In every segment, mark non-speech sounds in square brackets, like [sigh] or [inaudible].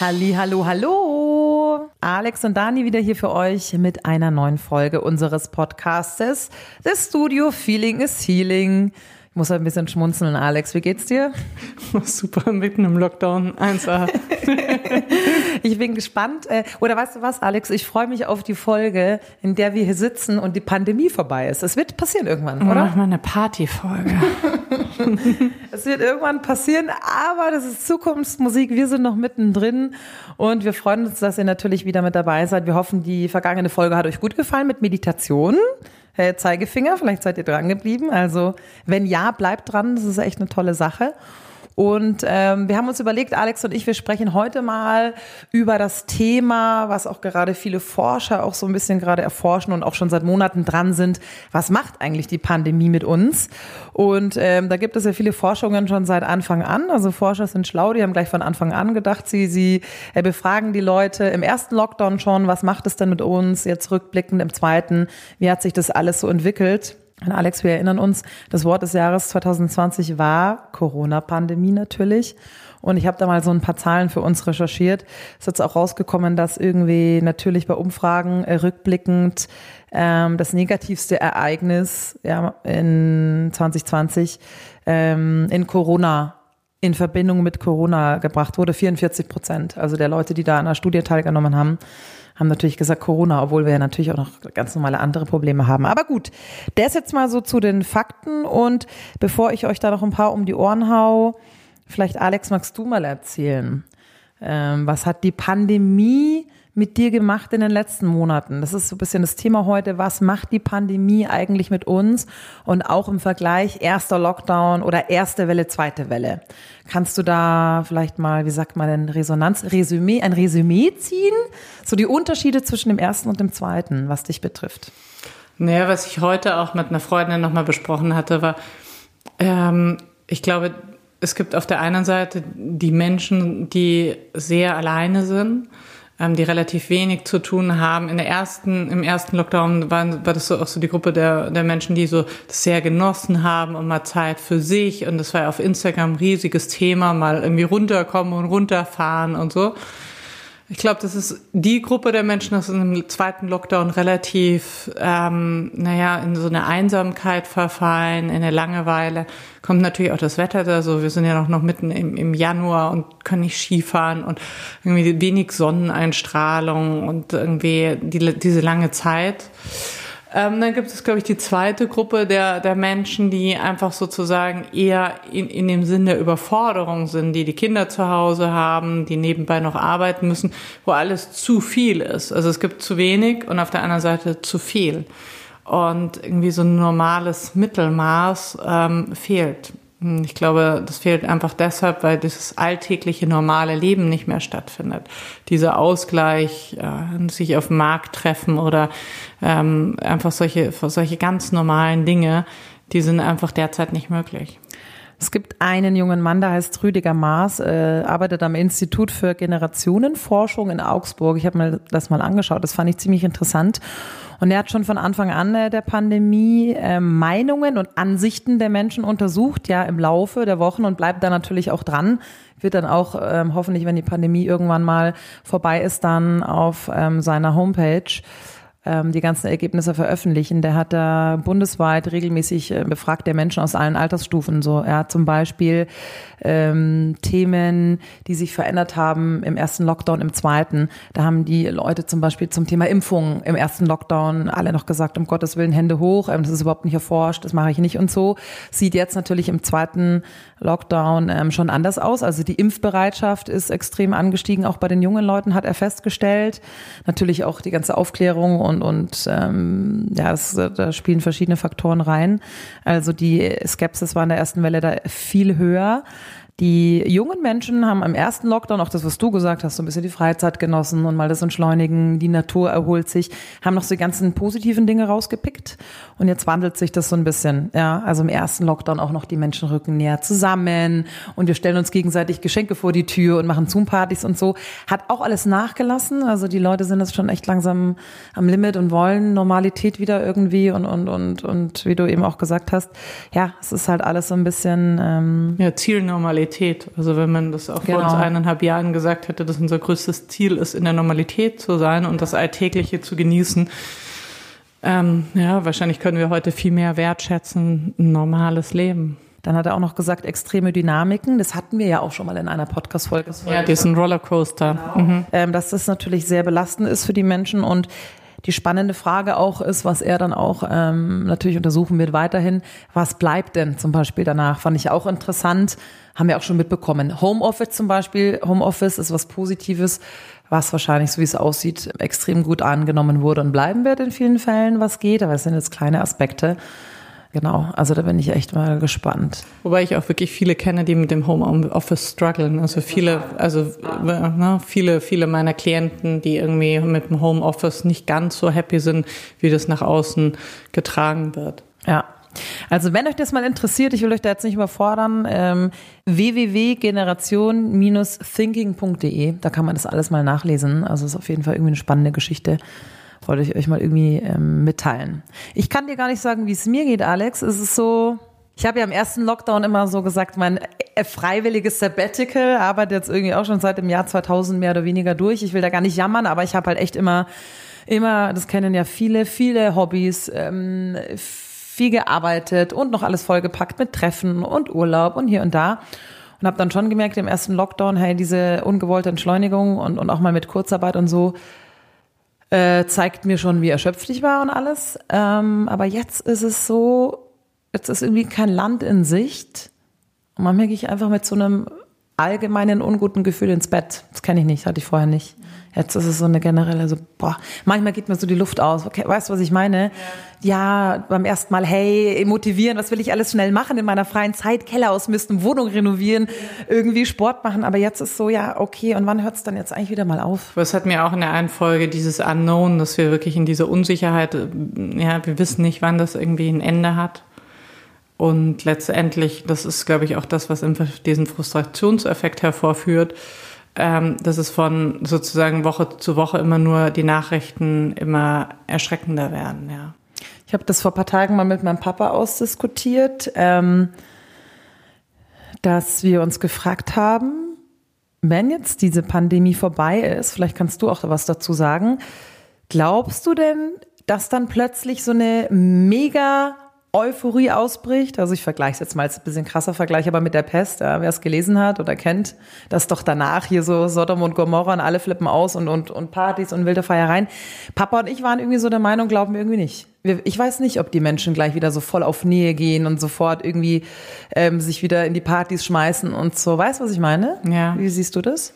Halli, hallo, hallo. Alex und Dani wieder hier für euch mit einer neuen Folge unseres Podcastes. The Studio Feeling is Healing. Ich muss ein bisschen schmunzeln, Alex. Wie geht's dir? [laughs] Super, mitten im Lockdown. 1A. [laughs] ich bin gespannt. Äh, oder weißt du was, Alex? Ich freue mich auf die Folge, in der wir hier sitzen und die Pandemie vorbei ist. Es wird passieren irgendwann, oder? Mach mal eine Partyfolge. [laughs] es wird irgendwann passieren, aber das ist Zukunftsmusik. Wir sind noch mittendrin und wir freuen uns, dass ihr natürlich wieder mit dabei seid. Wir hoffen, die vergangene Folge hat euch gut gefallen mit Meditation. Hey, Zeigefinger, vielleicht seid ihr dran geblieben. Also wenn ja, bleibt dran. Das ist echt eine tolle Sache. Und ähm, wir haben uns überlegt, Alex und ich, wir sprechen heute mal über das Thema, was auch gerade viele Forscher auch so ein bisschen gerade erforschen und auch schon seit Monaten dran sind. Was macht eigentlich die Pandemie mit uns? Und ähm, da gibt es ja viele Forschungen schon seit Anfang an. Also Forscher sind schlau, die haben gleich von Anfang an gedacht, sie, sie äh, befragen die Leute im ersten Lockdown schon, was macht es denn mit uns? Jetzt rückblickend im zweiten, wie hat sich das alles so entwickelt? Und Alex, wir erinnern uns, das Wort des Jahres 2020 war Corona-Pandemie natürlich. Und ich habe da mal so ein paar Zahlen für uns recherchiert. Es ist jetzt auch rausgekommen, dass irgendwie natürlich bei Umfragen äh, rückblickend ähm, das negativste Ereignis ja, in 2020 ähm, in Corona in Verbindung mit Corona gebracht wurde, 44 Prozent. Also der Leute, die da an der Studie teilgenommen haben, haben natürlich gesagt Corona, obwohl wir ja natürlich auch noch ganz normale andere Probleme haben. Aber gut, ist jetzt mal so zu den Fakten und bevor ich euch da noch ein paar um die Ohren hau, vielleicht Alex, magst du mal erzählen, ähm, was hat die Pandemie mit dir gemacht in den letzten Monaten? Das ist so ein bisschen das Thema heute. Was macht die Pandemie eigentlich mit uns? Und auch im Vergleich erster Lockdown oder erste Welle, zweite Welle. Kannst du da vielleicht mal, wie sagt man denn, Resonanz, Resümee, ein Resümee ziehen? So die Unterschiede zwischen dem ersten und dem zweiten, was dich betrifft. Naja, was ich heute auch mit einer Freundin nochmal besprochen hatte, war, ähm, ich glaube, es gibt auf der einen Seite die Menschen, die sehr alleine sind ähm, die relativ wenig zu tun haben. In der ersten, im ersten Lockdown waren, war das so auch so die Gruppe der, der Menschen, die so das sehr genossen haben und mal Zeit für sich. Und das war ja auf Instagram ein riesiges Thema, mal irgendwie runterkommen und runterfahren und so. Ich glaube, das ist die Gruppe der Menschen, das in einem zweiten Lockdown relativ, ähm, naja, in so eine Einsamkeit verfallen, in eine Langeweile. Kommt natürlich auch das Wetter da so. Wir sind ja noch, noch mitten im, im Januar und können nicht Skifahren und irgendwie wenig Sonneneinstrahlung und irgendwie die, diese lange Zeit. Ähm, dann gibt es, glaube ich, die zweite Gruppe der, der Menschen, die einfach sozusagen eher in, in dem Sinn der Überforderung sind, die die Kinder zu Hause haben, die nebenbei noch arbeiten müssen, wo alles zu viel ist. Also es gibt zu wenig und auf der anderen Seite zu viel. Und irgendwie so ein normales Mittelmaß ähm, fehlt. Hm, ich glaube, das fehlt einfach deshalb, weil dieses alltägliche normale Leben nicht mehr stattfindet. Dieser Ausgleich, äh, sich auf dem Markt treffen oder ähm, einfach solche, solche ganz normalen Dinge, die sind einfach derzeit nicht möglich. Es gibt einen jungen Mann, der heißt Rüdiger Maas, äh, arbeitet am Institut für Generationenforschung in Augsburg. Ich habe mir das mal angeschaut, das fand ich ziemlich interessant. Und er hat schon von Anfang an äh, der Pandemie äh, Meinungen und Ansichten der Menschen untersucht, ja, im Laufe der Wochen und bleibt da natürlich auch dran. Wird dann auch ähm, hoffentlich, wenn die Pandemie irgendwann mal vorbei ist, dann auf ähm, seiner Homepage die ganzen Ergebnisse veröffentlichen. Der hat da bundesweit regelmäßig äh, befragt der Menschen aus allen Altersstufen. So, er hat zum Beispiel ähm, Themen, die sich verändert haben im ersten Lockdown, im zweiten. Da haben die Leute zum Beispiel zum Thema Impfung im ersten Lockdown alle noch gesagt, um Gottes Willen Hände hoch, ähm, das ist überhaupt nicht erforscht, das mache ich nicht und so. Sieht jetzt natürlich im zweiten Lockdown ähm, schon anders aus. Also die Impfbereitschaft ist extrem angestiegen, auch bei den jungen Leuten hat er festgestellt. Natürlich auch die ganze Aufklärung und, und ähm, ja, das, da spielen verschiedene Faktoren rein. Also die Skepsis war in der ersten Welle da viel höher. Die jungen Menschen haben am ersten Lockdown, auch das, was du gesagt hast, so ein bisschen die Freizeit genossen und mal das Entschleunigen, die Natur erholt sich, haben noch so die ganzen positiven Dinge rausgepickt. Und jetzt wandelt sich das so ein bisschen. Ja, also im ersten Lockdown auch noch die Menschen rücken näher zusammen und wir stellen uns gegenseitig Geschenke vor die Tür und machen Zoom-Partys und so. Hat auch alles nachgelassen. Also die Leute sind jetzt schon echt langsam am Limit und wollen Normalität wieder irgendwie und, und, und, und wie du eben auch gesagt hast, ja, es ist halt alles so ein bisschen, ähm, ja, Zielnormalität Normalität. Also wenn man das auch genau. vor uns eineinhalb Jahren gesagt hätte, dass unser größtes Ziel ist, in der Normalität zu sein und das Alltägliche zu genießen, ähm, ja, wahrscheinlich können wir heute viel mehr wertschätzen, ein normales Leben. Dann hat er auch noch gesagt, extreme Dynamiken. Das hatten wir ja auch schon mal in einer Podcast-Folge. Ja, diesen Rollercoaster. Genau. Mhm. Ähm, dass das natürlich sehr belastend ist für die Menschen und die spannende Frage auch ist, was er dann auch ähm, natürlich untersuchen wird weiterhin, was bleibt denn zum Beispiel danach? Fand ich auch interessant, haben wir auch schon mitbekommen. Homeoffice zum Beispiel, Homeoffice ist was Positives, was wahrscheinlich, so wie es aussieht, extrem gut angenommen wurde und bleiben wird in vielen Fällen, was geht, aber es sind jetzt kleine Aspekte. Genau, also da bin ich echt mal gespannt. Wobei ich auch wirklich viele kenne, die mit dem Homeoffice strugglen. Also viele, also ne, viele, viele meiner Klienten, die irgendwie mit dem Homeoffice nicht ganz so happy sind, wie das nach außen getragen wird. Ja, also wenn euch das mal interessiert, ich will euch da jetzt nicht überfordern, ähm, www.generation-thinking.de, da kann man das alles mal nachlesen. Also ist auf jeden Fall irgendwie eine spannende Geschichte wollte ich euch mal irgendwie ähm, mitteilen. Ich kann dir gar nicht sagen, wie es mir geht, Alex. Es ist so, ich habe ja im ersten Lockdown immer so gesagt, mein äh, freiwilliges Sabbatical arbeitet jetzt irgendwie auch schon seit dem Jahr 2000 mehr oder weniger durch. Ich will da gar nicht jammern, aber ich habe halt echt immer, immer, das kennen ja viele, viele Hobbys, ähm, viel gearbeitet und noch alles vollgepackt mit Treffen und Urlaub und hier und da. Und habe dann schon gemerkt im ersten Lockdown, hey, diese ungewollte Entschleunigung und, und auch mal mit Kurzarbeit und so, äh, zeigt mir schon, wie erschöpft ich war und alles. Ähm, aber jetzt ist es so, jetzt ist irgendwie kein Land in Sicht. Und manchmal gehe ich einfach mit so einem allgemeinen unguten Gefühl ins Bett. Das kenne ich nicht, hatte ich vorher nicht. Jetzt ist es so eine generelle, so, boah, manchmal geht mir so die Luft aus. Okay, weißt du, was ich meine? Ja. ja, beim ersten Mal, hey, motivieren, was will ich alles schnell machen in meiner freien Zeit? Keller ausmisten, Wohnung renovieren, irgendwie Sport machen. Aber jetzt ist so, ja, okay, und wann hört es dann jetzt eigentlich wieder mal auf? Das hat mir auch in der einen Folge dieses Unknown, dass wir wirklich in dieser Unsicherheit, ja, wir wissen nicht, wann das irgendwie ein Ende hat. Und letztendlich, das ist, glaube ich, auch das, was diesen Frustrationseffekt hervorführt, ähm, dass es von sozusagen Woche zu Woche immer nur die Nachrichten immer erschreckender werden, ja. Ich habe das vor ein paar Tagen mal mit meinem Papa ausdiskutiert, ähm, dass wir uns gefragt haben, wenn jetzt diese Pandemie vorbei ist, vielleicht kannst du auch was dazu sagen, glaubst du denn, dass dann plötzlich so eine mega Euphorie ausbricht. Also ich vergleiche es jetzt mal als ein bisschen krasser Vergleich, aber mit der Pest, ja, wer es gelesen hat oder kennt, dass doch danach hier so Sodom und Gomorra und alle flippen aus und, und, und Partys und wilde Feiereien. Papa und ich waren irgendwie so der Meinung, glauben wir irgendwie nicht. Ich weiß nicht, ob die Menschen gleich wieder so voll auf Nähe gehen und sofort irgendwie ähm, sich wieder in die Partys schmeißen und so. Weißt du, was ich meine? Ja. Wie siehst du das?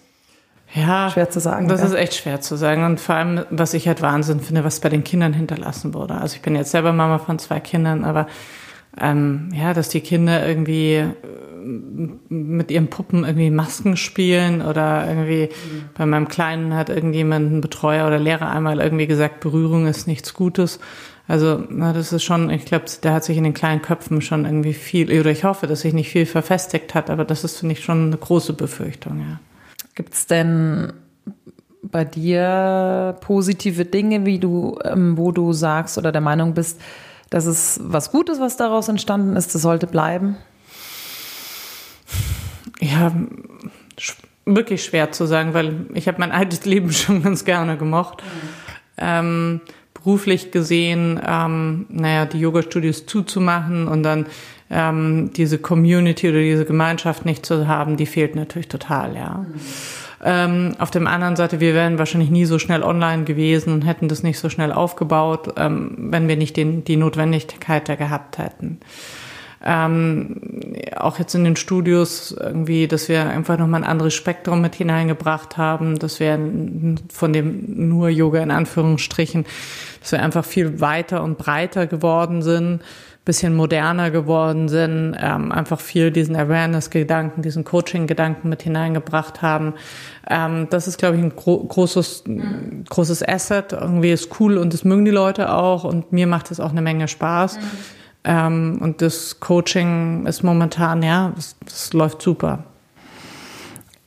Ja, schwer zu sagen. Das ja. ist echt schwer zu sagen. Und vor allem, was ich halt Wahnsinn finde, was bei den Kindern hinterlassen wurde. Also ich bin jetzt selber Mama von zwei Kindern, aber ähm, ja, dass die Kinder irgendwie äh, mit ihren Puppen irgendwie Masken spielen oder irgendwie mhm. bei meinem Kleinen hat irgendjemand, ein Betreuer oder Lehrer einmal irgendwie gesagt, Berührung ist nichts Gutes. Also, na, das ist schon, ich glaube, da hat sich in den kleinen Köpfen schon irgendwie viel, oder ich hoffe, dass sich nicht viel verfestigt hat, aber das ist, finde ich, schon eine große Befürchtung, ja. Gibt es denn bei dir positive Dinge, wie du, ähm, wo du sagst oder der Meinung bist, dass es was Gutes, was daraus entstanden ist, das sollte bleiben? Ja, wirklich schwer zu sagen, weil ich habe mein altes Leben [laughs] schon ganz gerne gemocht. Mhm. Ähm, beruflich gesehen, ähm, naja, die Yoga-Studios zuzumachen und dann ähm, diese Community oder diese Gemeinschaft nicht zu haben, die fehlt natürlich total, ja. Mhm. Ähm, auf der anderen Seite, wir wären wahrscheinlich nie so schnell online gewesen und hätten das nicht so schnell aufgebaut, ähm, wenn wir nicht den, die Notwendigkeit da gehabt hätten. Ähm, auch jetzt in den Studios irgendwie, dass wir einfach nochmal ein anderes Spektrum mit hineingebracht haben, dass wir von dem nur Yoga in Anführungsstrichen, dass wir einfach viel weiter und breiter geworden sind bisschen moderner geworden sind, ähm, einfach viel diesen Awareness-Gedanken, diesen Coaching-Gedanken mit hineingebracht haben. Ähm, das ist, glaube ich, ein gro großes, mhm. großes Asset. Irgendwie ist cool und das mögen die Leute auch und mir macht es auch eine Menge Spaß. Mhm. Ähm, und das Coaching ist momentan, ja, das, das läuft super.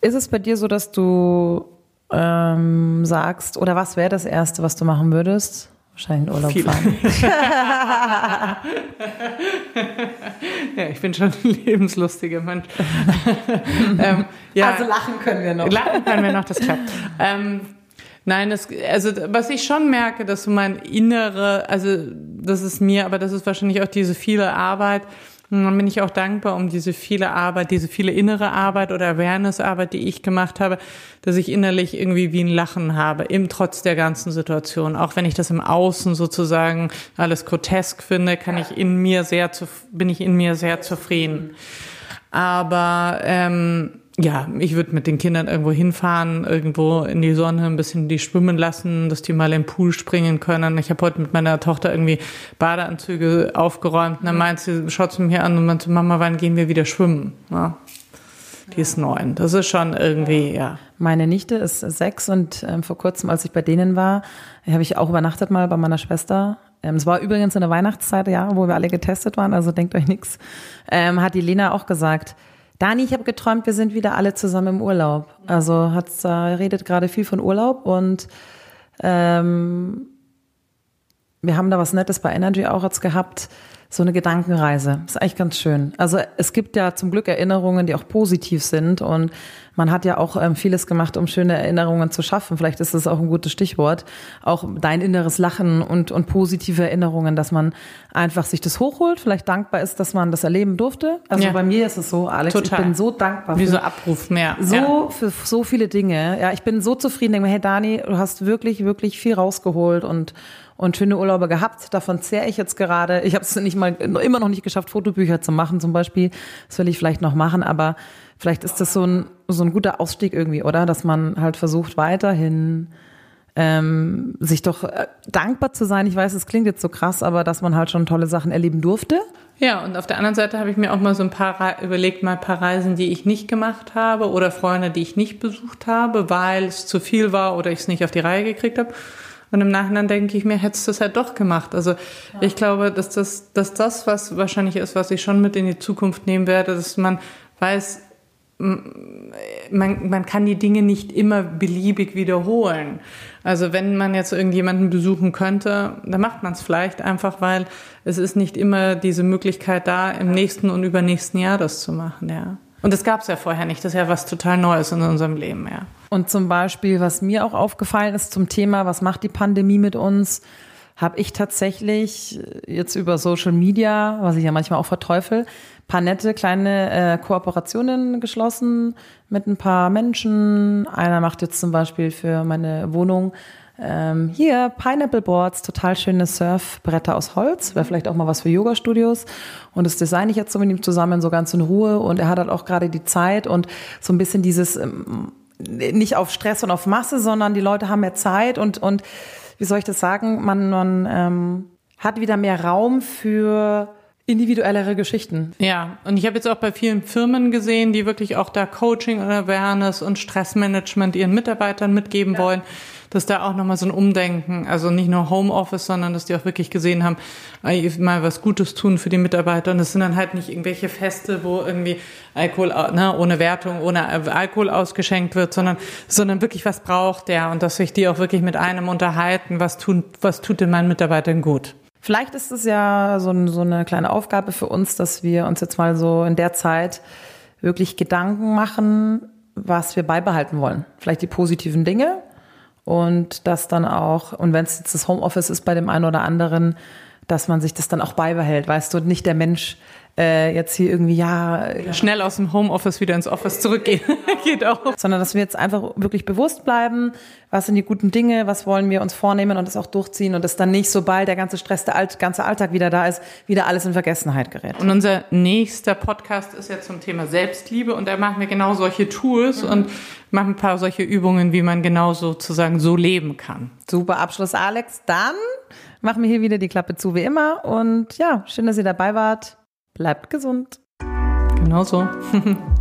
Ist es bei dir so, dass du ähm, sagst, oder was wäre das Erste, was du machen würdest? Wahrscheinlich in Urlaub Viele. fahren. [laughs] ja, ich bin schon ein lebenslustiger Mensch. [laughs] ähm, ja, also lachen können wir noch. Lachen können wir noch, das klappt. Ähm, nein, das, also was ich schon merke, dass so mein innere, also das ist mir, aber das ist wahrscheinlich auch diese viele Arbeit, und dann bin ich auch dankbar um diese viele Arbeit, diese viele innere Arbeit oder Awareness-Arbeit, die ich gemacht habe, dass ich innerlich irgendwie wie ein Lachen habe, im trotz der ganzen Situation. Auch wenn ich das im Außen sozusagen alles grotesk finde, kann ich in mir sehr zu, bin ich in mir sehr zufrieden. Aber ähm, ja, ich würde mit den Kindern irgendwo hinfahren, irgendwo in die Sonne, ein bisschen die schwimmen lassen, dass die mal im Pool springen können. Ich habe heute mit meiner Tochter irgendwie Badeanzüge aufgeräumt und dann meint sie, schaut sie mir an und meinte, Mama, wann gehen wir wieder schwimmen? Ja. Die ist neun. Das ist schon irgendwie, ja. Meine Nichte ist sechs und ähm, vor kurzem, als ich bei denen war, habe ich auch übernachtet mal bei meiner Schwester. Ähm, es war übrigens in der Weihnachtszeit, ja, wo wir alle getestet waren, also denkt euch nichts. Ähm, hat die Lena auch gesagt, Dani, ich habe geträumt, wir sind wieder alle zusammen im Urlaub. Also hat äh, redet gerade viel von Urlaub und ähm, wir haben da was Nettes bei Energy auch jetzt gehabt so eine Gedankenreise. Ist eigentlich ganz schön. Also es gibt ja zum Glück Erinnerungen, die auch positiv sind und man hat ja auch ähm, vieles gemacht, um schöne Erinnerungen zu schaffen. Vielleicht ist das auch ein gutes Stichwort. Auch dein inneres Lachen und, und positive Erinnerungen, dass man einfach sich das hochholt, vielleicht dankbar ist, dass man das erleben durfte. Also ja. bei mir ist es so, Alex, Total. ich bin so dankbar. Wie so Abruf mehr. So ja. für so viele Dinge. Ja, ich bin so zufrieden. Denke mir, hey Dani, du hast wirklich, wirklich viel rausgeholt und und schöne Urlaube gehabt. Davon zehre ich jetzt gerade. Ich habe es nicht mal immer noch nicht geschafft, Fotobücher zu machen zum Beispiel. Das will ich vielleicht noch machen, aber vielleicht ist das so ein, so ein guter Ausstieg irgendwie, oder? Dass man halt versucht, weiterhin ähm, sich doch äh, dankbar zu sein. Ich weiß, es klingt jetzt so krass, aber dass man halt schon tolle Sachen erleben durfte. Ja, und auf der anderen Seite habe ich mir auch mal so ein paar überlegt, mal ein paar Reisen, die ich nicht gemacht habe oder Freunde, die ich nicht besucht habe, weil es zu viel war oder ich es nicht auf die Reihe gekriegt habe. Und im Nachhinein denke ich mir, hättest du es halt doch gemacht. Also ja. ich glaube, dass das, dass das, was wahrscheinlich ist, was ich schon mit in die Zukunft nehmen werde, dass man weiß, man, man kann die Dinge nicht immer beliebig wiederholen. Also wenn man jetzt irgendjemanden besuchen könnte, dann macht man es vielleicht einfach, weil es ist nicht immer diese Möglichkeit da, im nächsten und übernächsten Jahr das zu machen, ja. Und das gab es ja vorher nicht. Das ist ja was total Neues in unserem Leben, ja. Und zum Beispiel, was mir auch aufgefallen ist zum Thema, was macht die Pandemie mit uns, habe ich tatsächlich jetzt über Social Media, was ich ja manchmal auch verteufel, paar nette kleine äh, Kooperationen geschlossen mit ein paar Menschen. Einer macht jetzt zum Beispiel für meine Wohnung ähm, hier Pineapple Boards, total schöne Surfbretter aus Holz, wäre vielleicht auch mal was für Yoga-Studios. Und das designe ich jetzt so mit ihm zusammen, so ganz in Ruhe. Und er hat halt auch gerade die Zeit und so ein bisschen dieses, ähm, nicht auf Stress und auf Masse, sondern die Leute haben mehr Zeit und, und wie soll ich das sagen, man, man ähm, hat wieder mehr Raum für individuellere Geschichten. Ja, und ich habe jetzt auch bei vielen Firmen gesehen, die wirklich auch da Coaching und Awareness und Stressmanagement ihren Mitarbeitern mitgeben ja. wollen dass da auch nochmal so ein Umdenken, also nicht nur Homeoffice, sondern dass die auch wirklich gesehen haben, mal was Gutes tun für die Mitarbeiter. Und das sind dann halt nicht irgendwelche Feste, wo irgendwie Alkohol, ne, ohne Wertung, ohne Alkohol ausgeschenkt wird, sondern, sondern wirklich was braucht der und dass sich die auch wirklich mit einem unterhalten, was tun, was tut denn meinen Mitarbeitern gut. Vielleicht ist es ja so, so eine kleine Aufgabe für uns, dass wir uns jetzt mal so in der Zeit wirklich Gedanken machen, was wir beibehalten wollen. Vielleicht die positiven Dinge, und das dann auch, und wenn es jetzt das Homeoffice ist bei dem einen oder anderen, dass man sich das dann auch beibehält, weißt du, nicht der Mensch äh, jetzt hier irgendwie, ja. Schnell aus dem Homeoffice wieder ins Office zurückgehen. [laughs] Geht auch. Sondern dass wir jetzt einfach wirklich bewusst bleiben, was sind die guten Dinge, was wollen wir uns vornehmen und das auch durchziehen und das dann nicht, sobald der ganze Stress, der Alt, ganze Alltag wieder da ist, wieder alles in Vergessenheit gerät. Und unser nächster Podcast ist ja zum Thema Selbstliebe und da machen wir genau solche Tools mhm. und machen ein paar solche Übungen, wie man genau sozusagen so leben kann. Super Abschluss, Alex. Dann machen wir hier wieder die Klappe zu wie immer und ja, schön, dass ihr dabei wart. Bleibt gesund. Genau so. [laughs]